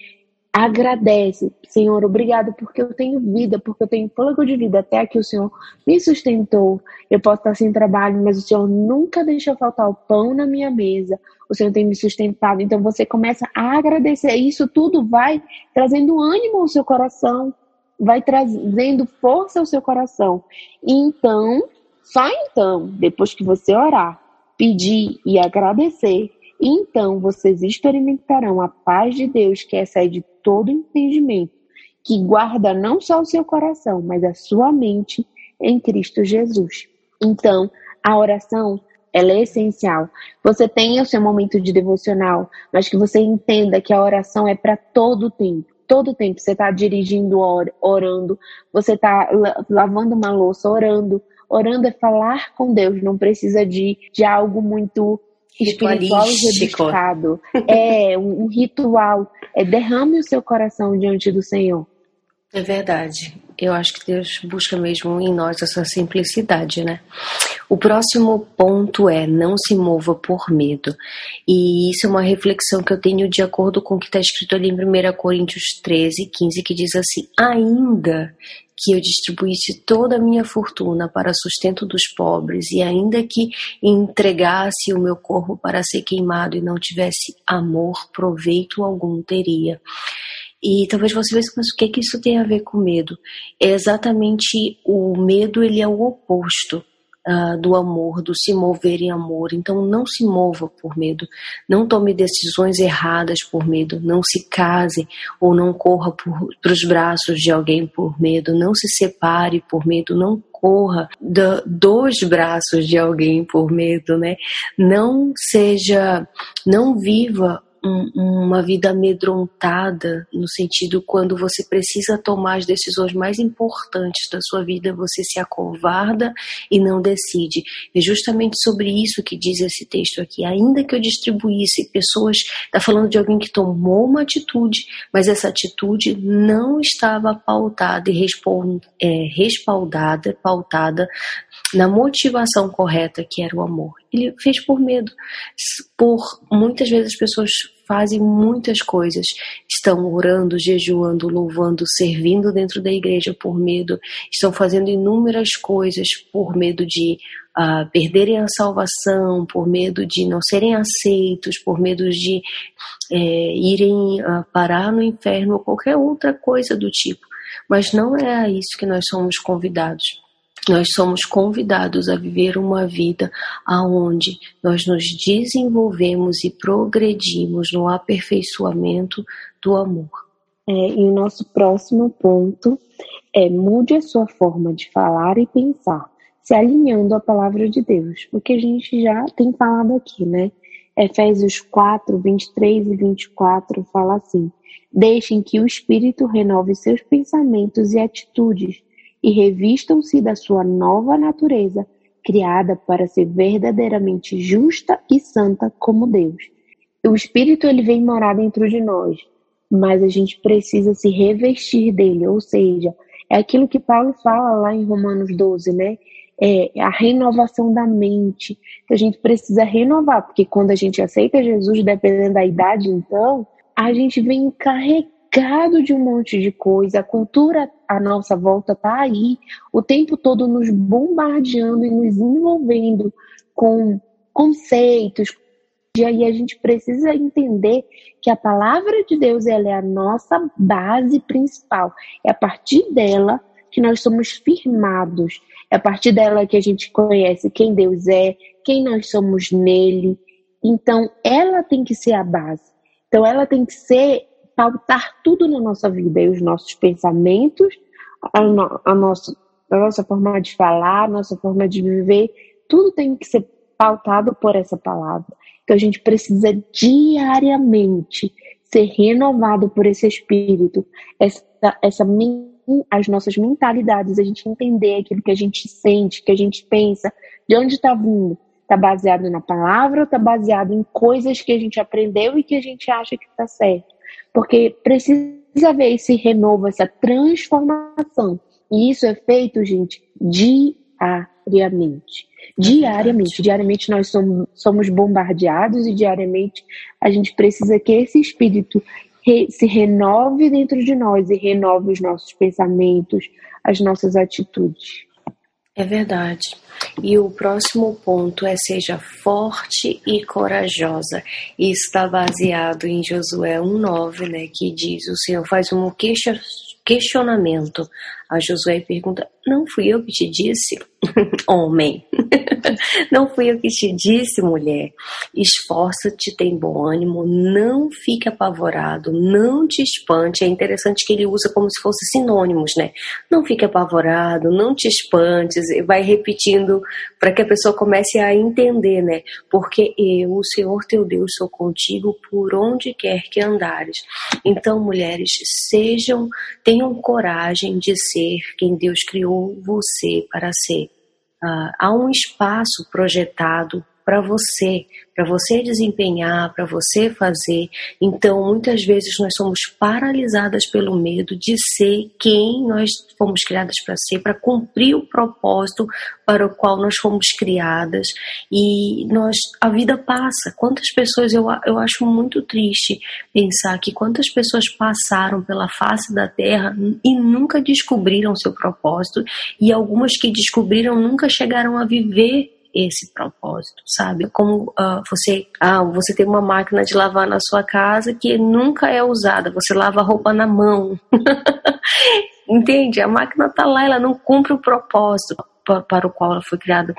agradece, Senhor, obrigado porque eu tenho vida, porque eu tenho fôlego de vida. Até aqui o Senhor me sustentou. Eu posso estar sem trabalho, mas o Senhor nunca deixou faltar o pão na minha mesa. O Senhor tem me sustentado. Então você começa a agradecer. Isso tudo vai trazendo ânimo ao seu coração, vai trazendo força ao seu coração. Então, só então, depois que você orar, pedir e agradecer, então vocês experimentarão a paz de Deus que excede todo entendimento, que guarda não só o seu coração, mas a sua mente em Cristo Jesus. Então, a oração ela é essencial. Você tem o seu momento de devocional, mas que você entenda que a oração é para todo o tempo. Todo o tempo você está dirigindo, orando, você está lavando uma louça, orando. Orando é falar com Deus, não precisa de, de algo muito espiritual e rebuscado. É um, um ritual. É derrame o seu coração diante do Senhor. É verdade. Eu acho que Deus busca mesmo em nós essa simplicidade, né? O próximo ponto é não se mova por medo. E isso é uma reflexão que eu tenho de acordo com o que está escrito ali em 1 Coríntios 13, 15, que diz assim: Ainda que eu distribuísse toda a minha fortuna para sustento dos pobres, e ainda que entregasse o meu corpo para ser queimado e não tivesse amor, proveito algum teria. E talvez você veja, mas o que, é que isso tem a ver com medo? É exatamente o medo, ele é o oposto uh, do amor, do se mover em amor. Então não se mova por medo, não tome decisões erradas por medo, não se case ou não corra para os braços de alguém por medo, não se separe por medo, não corra do, dos braços de alguém por medo, né? Não seja, não viva um, uma vida amedrontada, no sentido quando você precisa tomar as decisões mais importantes da sua vida, você se acovarda e não decide. É justamente sobre isso que diz esse texto aqui. Ainda que eu distribuísse pessoas, está falando de alguém que tomou uma atitude, mas essa atitude não estava pautada e é, respaldada, pautada na motivação correta que era o amor. Ele fez por medo. Por muitas vezes as pessoas fazem muitas coisas, estão orando, jejuando, louvando, servindo dentro da igreja por medo, estão fazendo inúmeras coisas por medo de uh, perderem a salvação, por medo de não serem aceitos, por medo de é, irem uh, parar no inferno ou qualquer outra coisa do tipo. Mas não é a isso que nós somos convidados. Nós somos convidados a viver uma vida aonde nós nos desenvolvemos e progredimos no aperfeiçoamento do amor. É, e o nosso próximo ponto é mude a sua forma de falar e pensar, se alinhando à palavra de Deus, o que a gente já tem falado aqui, né? Efésios 4, 23 e 24 fala assim: Deixem que o Espírito renove seus pensamentos e atitudes e revistam-se da sua nova natureza, criada para ser verdadeiramente justa e santa como Deus. O Espírito ele vem morar dentro de nós, mas a gente precisa se revestir dele, ou seja, é aquilo que Paulo fala lá em Romanos 12, né? É a renovação da mente, que a gente precisa renovar, porque quando a gente aceita Jesus, dependendo da idade, então, a gente vem carregando carregado de um monte de coisa, a cultura à nossa volta está aí, o tempo todo nos bombardeando e nos envolvendo com conceitos. E aí a gente precisa entender que a palavra de Deus ela é a nossa base principal. É a partir dela que nós somos firmados. É a partir dela que a gente conhece quem Deus é, quem nós somos nele. Então, ela tem que ser a base. Então, ela tem que ser pautar tudo na nossa vida, e os nossos pensamentos, a, no, a, nossa, a nossa forma de falar, a nossa forma de viver, tudo tem que ser pautado por essa palavra. Então a gente precisa diariamente ser renovado por esse espírito, essa, essa as nossas mentalidades, a gente entender aquilo que a gente sente, que a gente pensa, de onde está vindo. Está baseado na palavra ou está baseado em coisas que a gente aprendeu e que a gente acha que está certo? Porque precisa haver esse renovo, essa transformação. E isso é feito, gente, diariamente. Diariamente. É diariamente nós somos, somos bombardeados e diariamente a gente precisa que esse espírito re, se renove dentro de nós e renove os nossos pensamentos, as nossas atitudes. É verdade. E o próximo ponto é seja forte e corajosa. Isso está baseado em Josué 1,9, né? Que diz: o Senhor faz um questionamento a Josué e pergunta: Não fui eu que te disse, homem? não fui eu que te disse, mulher? Esforça-te, tem bom ânimo, não fique apavorado, não te espante. É interessante que ele usa como se fossem sinônimos, né? Não fique apavorado, não te espantes, vai repetindo para que a pessoa comece a entender, né? Porque eu, o Senhor teu Deus, sou contigo por onde quer que andares. Então, mulheres, sejam, tenham coragem de ser quem Deus criou você para ser. Uh, há um espaço projetado para você, para você desempenhar, para você fazer. Então, muitas vezes nós somos paralisadas pelo medo de ser quem nós fomos criadas para ser, para cumprir o propósito para o qual nós fomos criadas. E nós, a vida passa. Quantas pessoas eu, eu acho muito triste pensar que quantas pessoas passaram pela face da Terra e nunca descobriram seu propósito, e algumas que descobriram nunca chegaram a viver esse propósito, sabe? Como uh, você, ah, você tem uma máquina de lavar na sua casa que nunca é usada, você lava a roupa na mão. Entende? A máquina tá lá, ela não cumpre o propósito para o qual ela foi criada.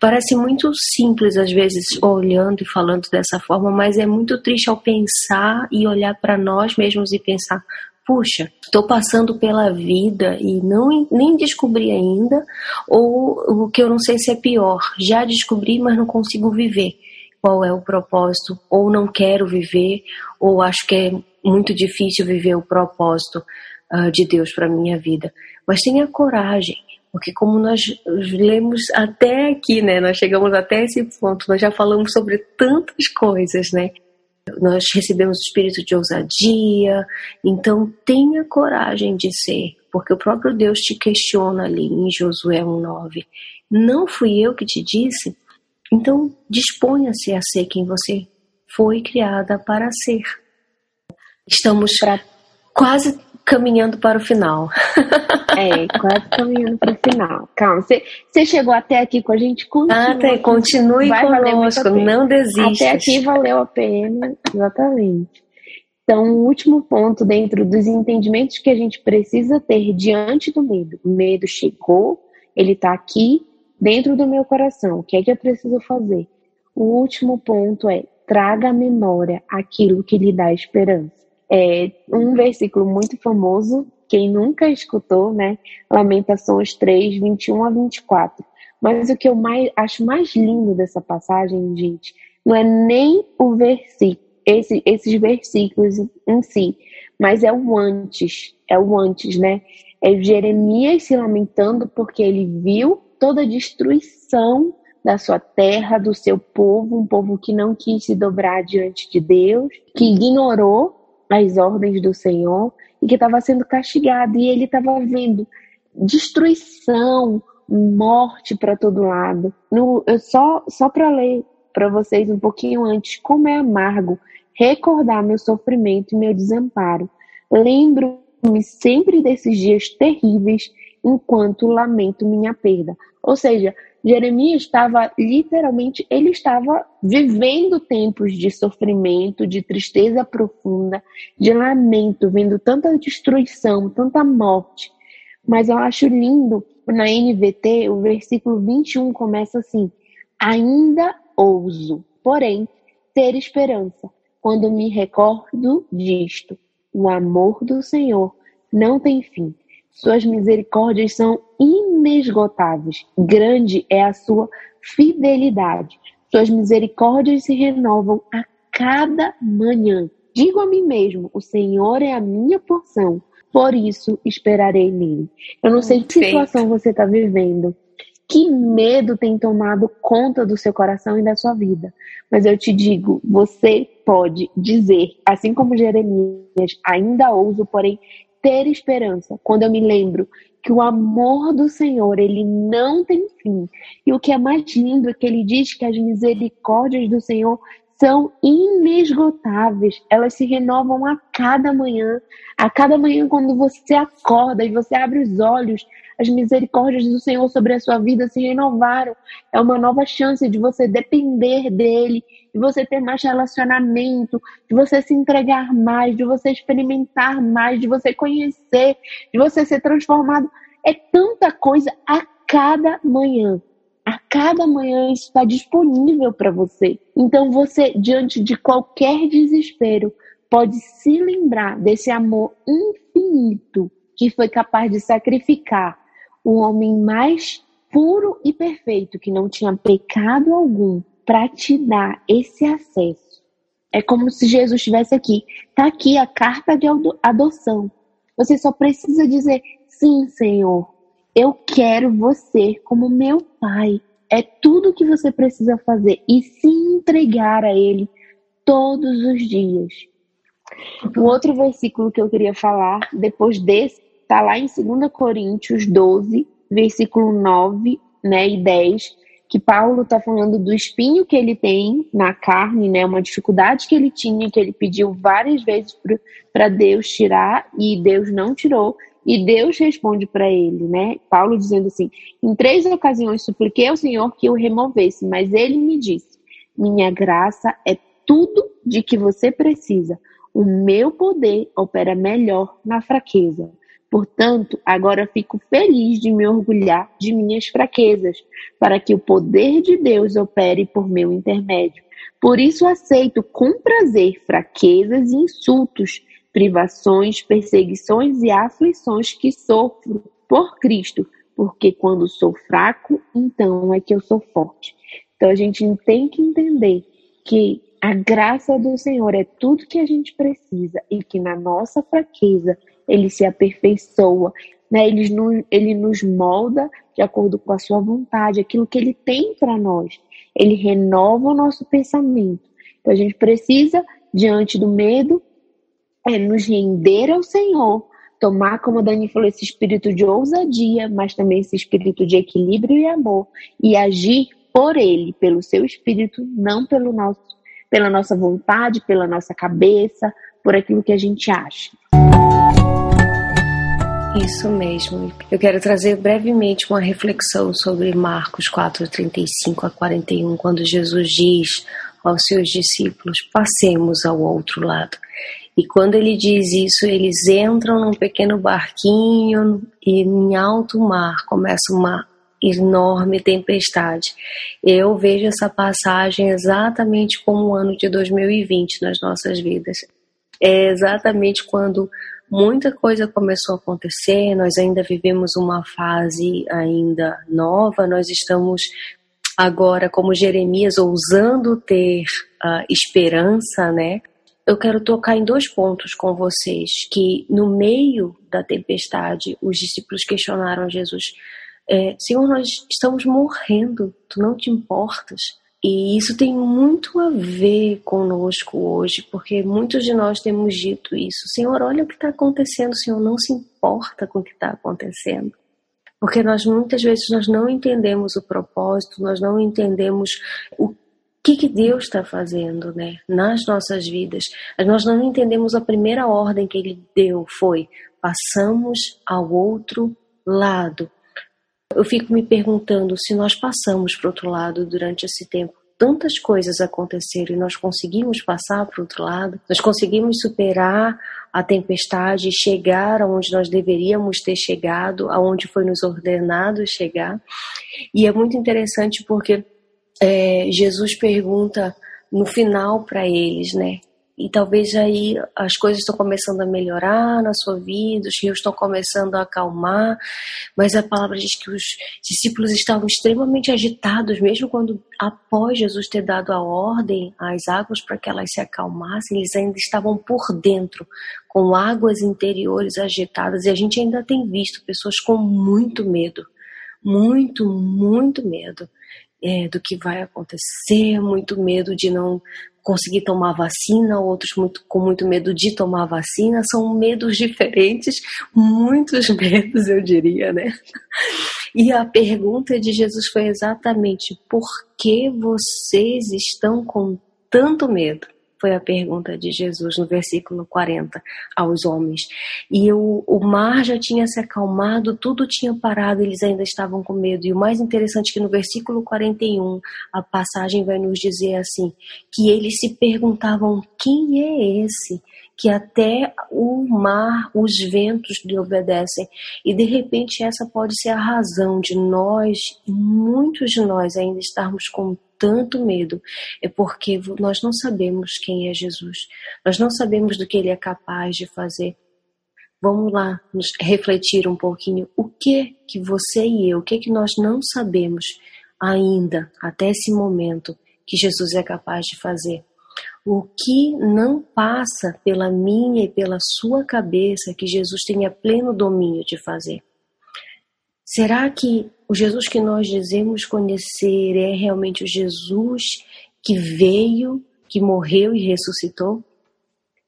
Parece muito simples às vezes olhando e falando dessa forma, mas é muito triste ao pensar e olhar para nós mesmos e pensar puxa, estou passando pela vida e não nem descobri ainda, ou o que eu não sei se é pior, já descobri, mas não consigo viver qual é o propósito, ou não quero viver, ou acho que é muito difícil viver o propósito uh, de Deus para minha vida. Mas tenha coragem, porque como nós lemos até aqui, né, nós chegamos até esse ponto, nós já falamos sobre tantas coisas, né? Nós recebemos o espírito de ousadia, então tenha coragem de ser, porque o próprio Deus te questiona ali em Josué 1,9. Não fui eu que te disse? Então disponha-se a ser quem você foi criada para ser. Estamos quase caminhando para o final. É, quase caminhando para o final. Calma, você chegou até aqui com a gente? Continua, até, continue vai conosco, não desista. Até aqui valeu a pena, exatamente. Então, o último ponto dentro dos entendimentos que a gente precisa ter diante do medo. O medo chegou, ele está aqui dentro do meu coração. O que é que eu preciso fazer? O último ponto é traga à memória aquilo que lhe dá esperança é um versículo muito famoso, quem nunca escutou, né? Lamentações 3, 21 a 24. Mas o que eu mais, acho mais lindo dessa passagem, gente, não é nem o versículo, esse, esses versículos em si, mas é o antes, é o antes, né? É Jeremias se lamentando porque ele viu toda a destruição da sua terra, do seu povo, um povo que não quis se dobrar diante de Deus, que ignorou as ordens do Senhor e que estava sendo castigado. E ele estava vendo destruição, morte para todo lado. No, eu só só para ler para vocês um pouquinho antes como é amargo recordar meu sofrimento e meu desamparo. Lembro-me sempre desses dias terríveis enquanto lamento minha perda. Ou seja, Jeremias estava literalmente, ele estava vivendo tempos de sofrimento, de tristeza profunda, de lamento, vendo tanta destruição, tanta morte. Mas eu acho lindo, na NVT, o versículo 21 começa assim: Ainda ouso, porém, ter esperança, quando me recordo disto. O amor do Senhor não tem fim suas misericórdias são inesgotáveis. Grande é a sua fidelidade. Suas misericórdias se renovam a cada manhã. Digo a mim mesmo: o Senhor é a minha porção, por isso esperarei nele. Eu não sei que situação você está vivendo, que medo tem tomado conta do seu coração e da sua vida. Mas eu te digo, você pode dizer, assim como Jeremias, ainda ouso, porém ter esperança quando eu me lembro que o amor do Senhor, ele não tem fim. E o que é mais lindo é que ele diz que as misericórdias do Senhor são inesgotáveis, elas se renovam a cada manhã. A cada manhã, quando você acorda e você abre os olhos, as misericórdias do Senhor sobre a sua vida se renovaram. É uma nova chance de você depender dele, de você ter mais relacionamento, de você se entregar mais, de você experimentar mais, de você conhecer, de você ser transformado. É tanta coisa a cada manhã. A cada manhã isso está disponível para você. Então você, diante de qualquer desespero, pode se lembrar desse amor infinito que foi capaz de sacrificar o homem mais puro e perfeito, que não tinha pecado algum, para te dar esse acesso. É como se Jesus estivesse aqui. Está aqui a carta de adoção. Você só precisa dizer: sim, Senhor, eu quero você como meu pai. É tudo que você precisa fazer e se entregar a Ele todos os dias. O outro versículo que eu queria falar, depois desse, está lá em 2 Coríntios 12, versículo 9 né, e 10, que Paulo está falando do espinho que ele tem na carne, né, uma dificuldade que ele tinha, que ele pediu várias vezes para Deus tirar e Deus não tirou. E Deus responde para ele, né? Paulo dizendo assim: Em três ocasiões supliquei ao Senhor que o removesse, mas ele me disse: Minha graça é tudo de que você precisa. O meu poder opera melhor na fraqueza. Portanto, agora fico feliz de me orgulhar de minhas fraquezas, para que o poder de Deus opere por meu intermédio. Por isso aceito com prazer fraquezas e insultos, privações, perseguições e aflições que sofro por Cristo, porque quando sou fraco, então é que eu sou forte. Então a gente tem que entender que a graça do Senhor é tudo que a gente precisa e que na nossa fraqueza ele se aperfeiçoa, né? ele, nos, ele nos molda de acordo com a sua vontade, aquilo que ele tem para nós. Ele renova o nosso pensamento. Então a gente precisa, diante do medo, é nos render ao Senhor, tomar, como a Dani falou, esse espírito de ousadia, mas também esse espírito de equilíbrio e amor, e agir por ele, pelo seu espírito, não pelo nosso, pela nossa vontade, pela nossa cabeça, por aquilo que a gente acha. Isso mesmo. Eu quero trazer brevemente uma reflexão sobre Marcos 4, 35 a 41, quando Jesus diz aos seus discípulos: passemos ao outro lado. E quando ele diz isso, eles entram num pequeno barquinho e em alto mar começa uma enorme tempestade. Eu vejo essa passagem exatamente como o ano de 2020 nas nossas vidas. É exatamente quando muita coisa começou a acontecer, nós ainda vivemos uma fase ainda nova, nós estamos agora, como Jeremias, ousando ter uh, esperança, né? Eu quero tocar em dois pontos com vocês, que no meio da tempestade, os discípulos questionaram Jesus, é, Senhor, nós estamos morrendo, tu não te importas? E isso tem muito a ver conosco hoje, porque muitos de nós temos dito isso. Senhor, olha o que está acontecendo, Senhor não se importa com o que está acontecendo. Porque nós muitas vezes nós não entendemos o propósito, nós não entendemos o que, que Deus está fazendo né, nas nossas vidas. Nós não entendemos a primeira ordem que Ele deu, foi passamos ao outro lado eu fico me perguntando se nós passamos para o outro lado durante esse tempo. Tantas coisas aconteceram e nós conseguimos passar para o outro lado, nós conseguimos superar a tempestade chegar aonde nós deveríamos ter chegado, aonde foi nos ordenado chegar. E é muito interessante porque é, Jesus pergunta no final para eles, né? E talvez aí as coisas estão começando a melhorar na sua vida, os rios estão começando a acalmar, mas a palavra diz que os discípulos estavam extremamente agitados, mesmo quando, após Jesus ter dado a ordem às águas para que elas se acalmassem, eles ainda estavam por dentro, com águas interiores agitadas, e a gente ainda tem visto pessoas com muito medo, muito, muito medo. É, do que vai acontecer, muito medo de não conseguir tomar vacina, outros muito, com muito medo de tomar vacina, são medos diferentes, muitos medos, eu diria, né? E a pergunta de Jesus foi exatamente: por que vocês estão com tanto medo? Foi a pergunta de Jesus no versículo 40 aos homens. E o, o mar já tinha se acalmado, tudo tinha parado, eles ainda estavam com medo. E o mais interessante é que no versículo 41, a passagem vai nos dizer assim: que eles se perguntavam: quem é esse? que até o mar, os ventos lhe obedecem. E de repente essa pode ser a razão de nós, muitos de nós ainda estarmos com tanto medo é porque nós não sabemos quem é Jesus. Nós não sabemos do que ele é capaz de fazer. Vamos lá nos refletir um pouquinho o que que você e eu, o que que nós não sabemos ainda até esse momento que Jesus é capaz de fazer. O que não passa pela minha e pela sua cabeça que Jesus tenha pleno domínio de fazer. Será que o Jesus que nós dizemos conhecer é realmente o Jesus que veio, que morreu e ressuscitou?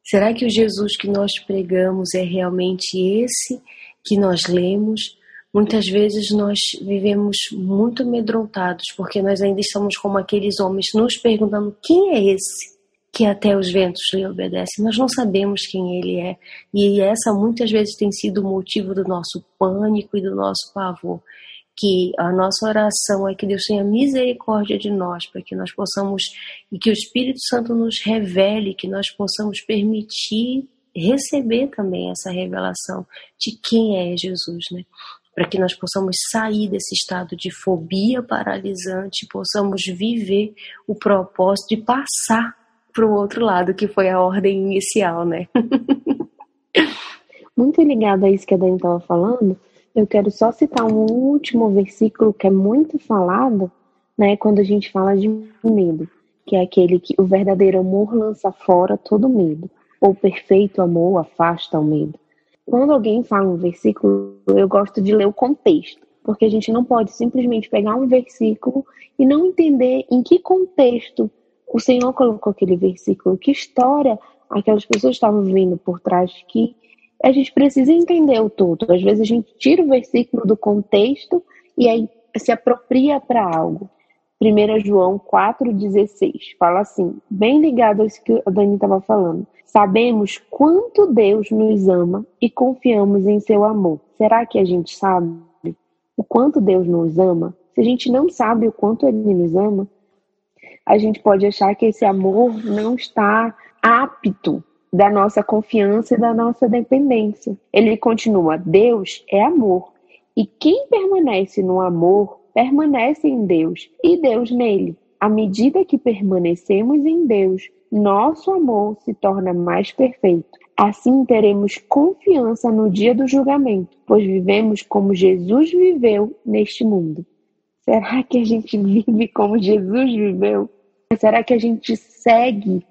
Será que o Jesus que nós pregamos é realmente esse que nós lemos? Muitas vezes nós vivemos muito amedrontados porque nós ainda estamos como aqueles homens nos perguntando quem é esse? Que até os ventos lhe obedecem. Nós não sabemos quem ele é. E essa muitas vezes tem sido o motivo do nosso pânico e do nosso pavor. Que a nossa oração é que Deus tenha misericórdia de nós, para que nós possamos, e que o Espírito Santo nos revele, que nós possamos permitir receber também essa revelação de quem é Jesus, né? Para que nós possamos sair desse estado de fobia paralisante, possamos viver o propósito de passar para o outro lado, que foi a ordem inicial, né? muito ligado a isso que a Dani estava falando, eu quero só citar um último versículo que é muito falado, né, quando a gente fala de medo, que é aquele que o verdadeiro amor lança fora todo medo, ou perfeito amor afasta o medo. Quando alguém fala um versículo, eu gosto de ler o contexto, porque a gente não pode simplesmente pegar um versículo e não entender em que contexto o Senhor colocou aquele versículo, que história aquelas pessoas estavam vivendo por trás, que a gente precisa entender o todo. Às vezes a gente tira o versículo do contexto e aí se apropria para algo. 1 João 4,16 fala assim, bem ligado a isso que a Dani estava falando. Sabemos quanto Deus nos ama e confiamos em seu amor. Será que a gente sabe o quanto Deus nos ama? Se a gente não sabe o quanto Ele nos ama, a gente pode achar que esse amor não está apto da nossa confiança e da nossa dependência. Ele continua: Deus é amor. E quem permanece no amor, permanece em Deus e Deus nele. À medida que permanecemos em Deus, nosso amor se torna mais perfeito. Assim teremos confiança no dia do julgamento, pois vivemos como Jesus viveu neste mundo. Será que a gente vive como Jesus viveu? Será que a gente segue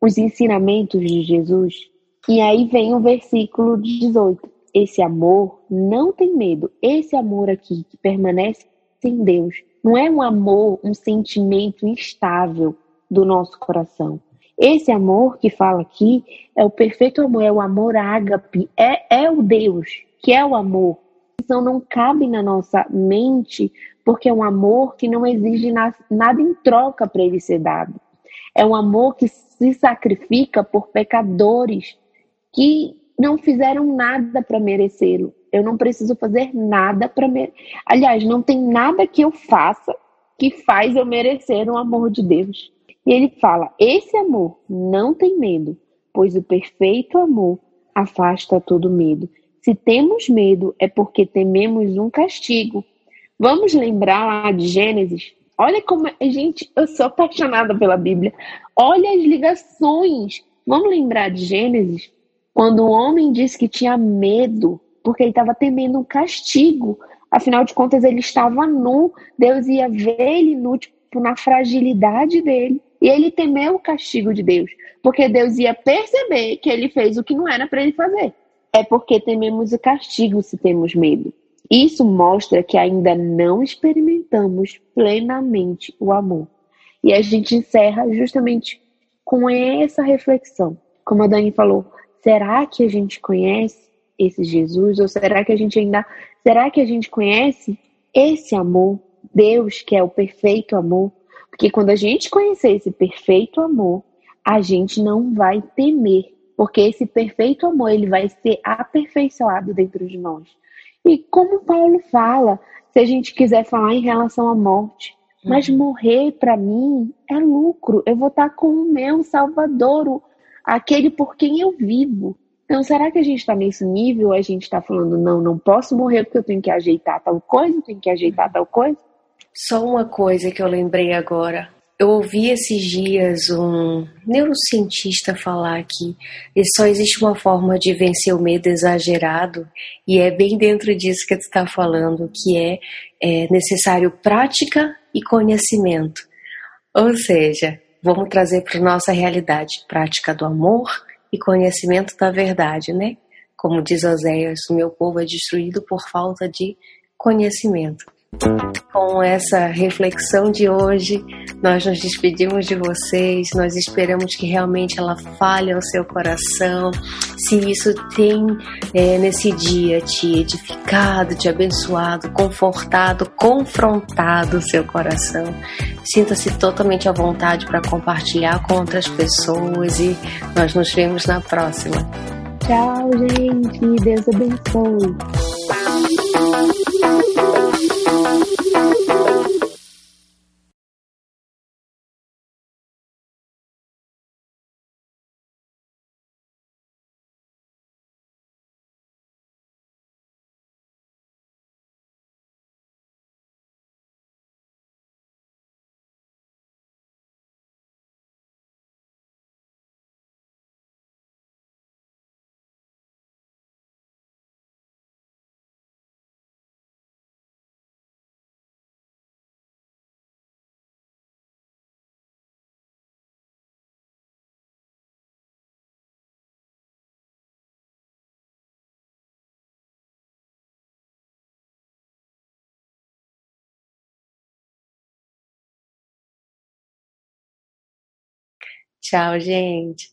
os ensinamentos de Jesus? E aí vem o versículo 18. Esse amor não tem medo. Esse amor aqui que permanece em Deus não é um amor, um sentimento instável do nosso coração. Esse amor que fala aqui é o perfeito amor, é o amor ágape, é, é o Deus, que é o amor. Então não cabe na nossa mente porque é um amor que não exige nada em troca para ele ser dado. É um amor que se sacrifica por pecadores que não fizeram nada para merecê-lo. Eu não preciso fazer nada para merecer. Aliás, não tem nada que eu faça que faz eu merecer o amor de Deus. E ele fala: esse amor não tem medo, pois o perfeito amor afasta todo medo. Se temos medo, é porque tememos um castigo Vamos lembrar lá de Gênesis? Olha como. Gente, eu sou apaixonada pela Bíblia. Olha as ligações. Vamos lembrar de Gênesis? Quando o homem disse que tinha medo, porque ele estava temendo um castigo. Afinal de contas, ele estava nu. Deus ia ver ele nu, tipo, na fragilidade dele. E ele temeu o castigo de Deus, porque Deus ia perceber que ele fez o que não era para ele fazer. É porque tememos o castigo se temos medo. Isso mostra que ainda não experimentamos plenamente o amor. E a gente encerra justamente com essa reflexão. Como a Dani falou, será que a gente conhece esse Jesus? Ou será que a gente ainda. Será que a gente conhece esse amor? Deus, que é o perfeito amor? Porque quando a gente conhecer esse perfeito amor, a gente não vai temer, porque esse perfeito amor ele vai ser aperfeiçoado dentro de nós. E como Paulo fala, se a gente quiser falar em relação à morte, mas uhum. morrer para mim é lucro. Eu vou estar com o meu Salvador, aquele por quem eu vivo. Então, será que a gente está nesse nível? A gente está falando, não, não posso morrer porque eu tenho que ajeitar tal coisa, tenho que ajeitar tal coisa? Só uma coisa que eu lembrei agora. Eu ouvi esses dias um neurocientista falar que só existe uma forma de vencer o medo exagerado, e é bem dentro disso que tu está falando, que é, é necessário prática e conhecimento. Ou seja, vamos trazer para nossa realidade prática do amor e conhecimento da verdade, né? Como diz Oséias, o meu povo é destruído por falta de conhecimento. Com essa reflexão de hoje, nós nos despedimos de vocês. Nós esperamos que realmente ela fale ao seu coração. Se isso tem é, nesse dia te edificado, te abençoado, confortado, confrontado o seu coração, sinta-se totalmente à vontade para compartilhar com outras pessoas e nós nos vemos na próxima. Tchau, gente. Deus abençoe. Tchau, gente.